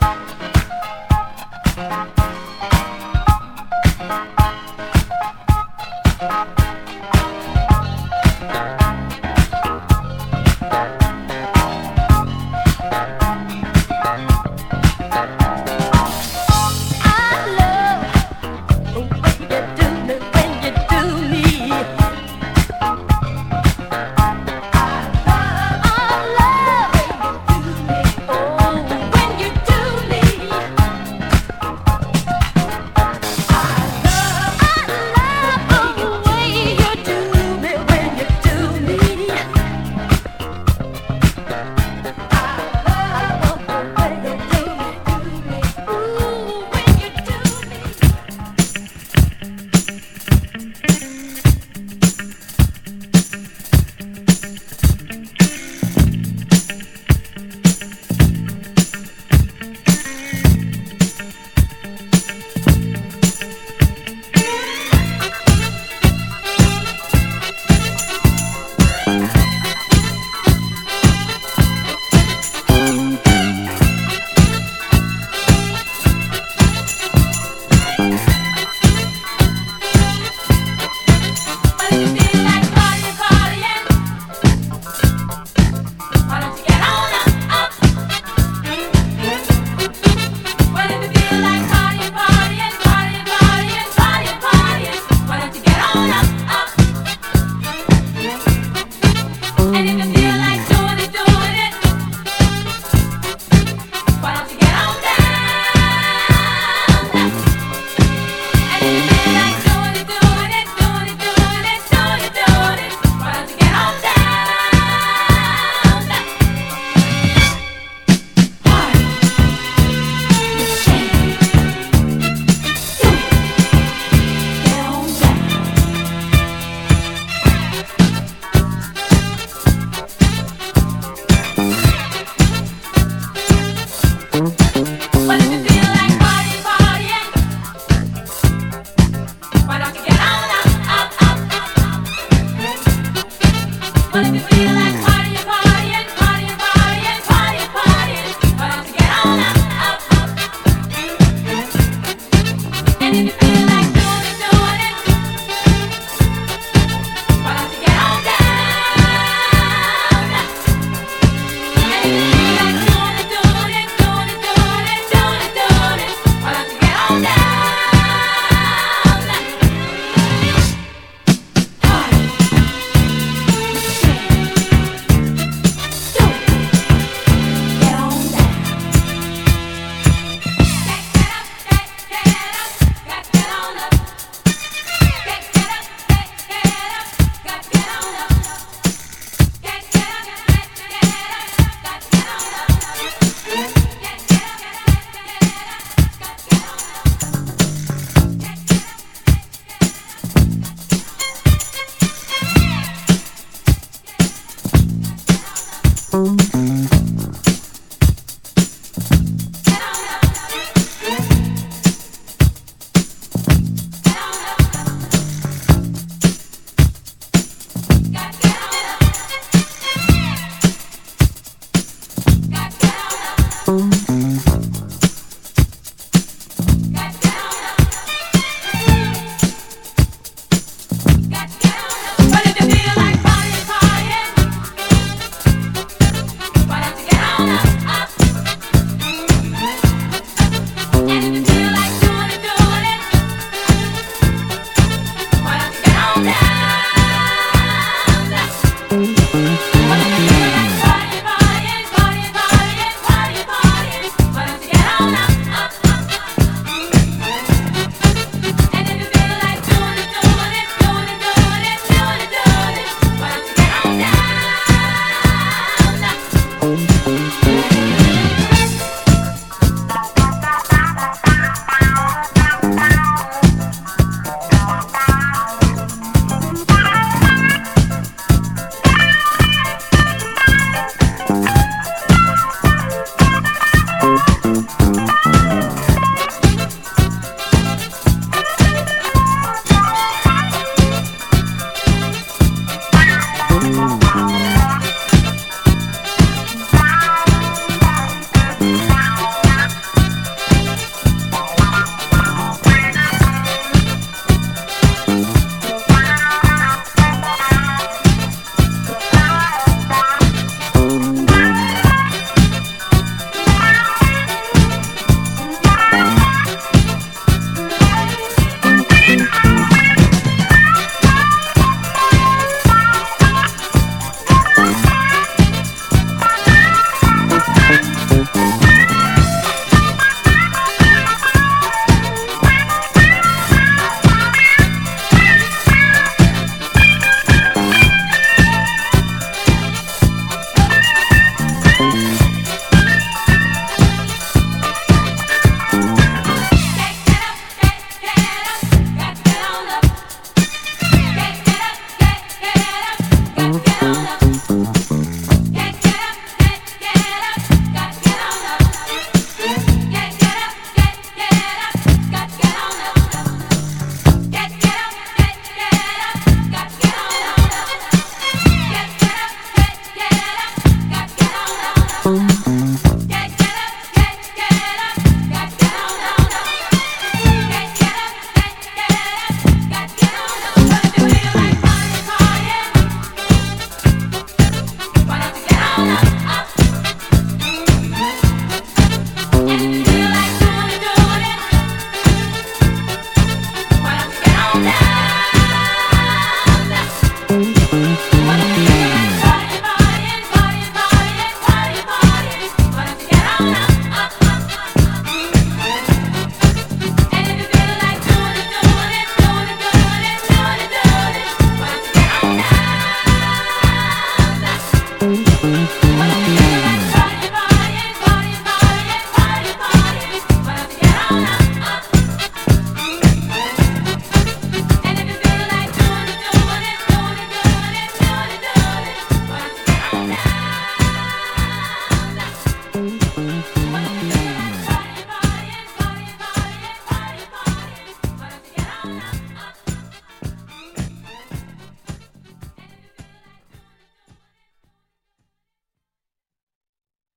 Bye.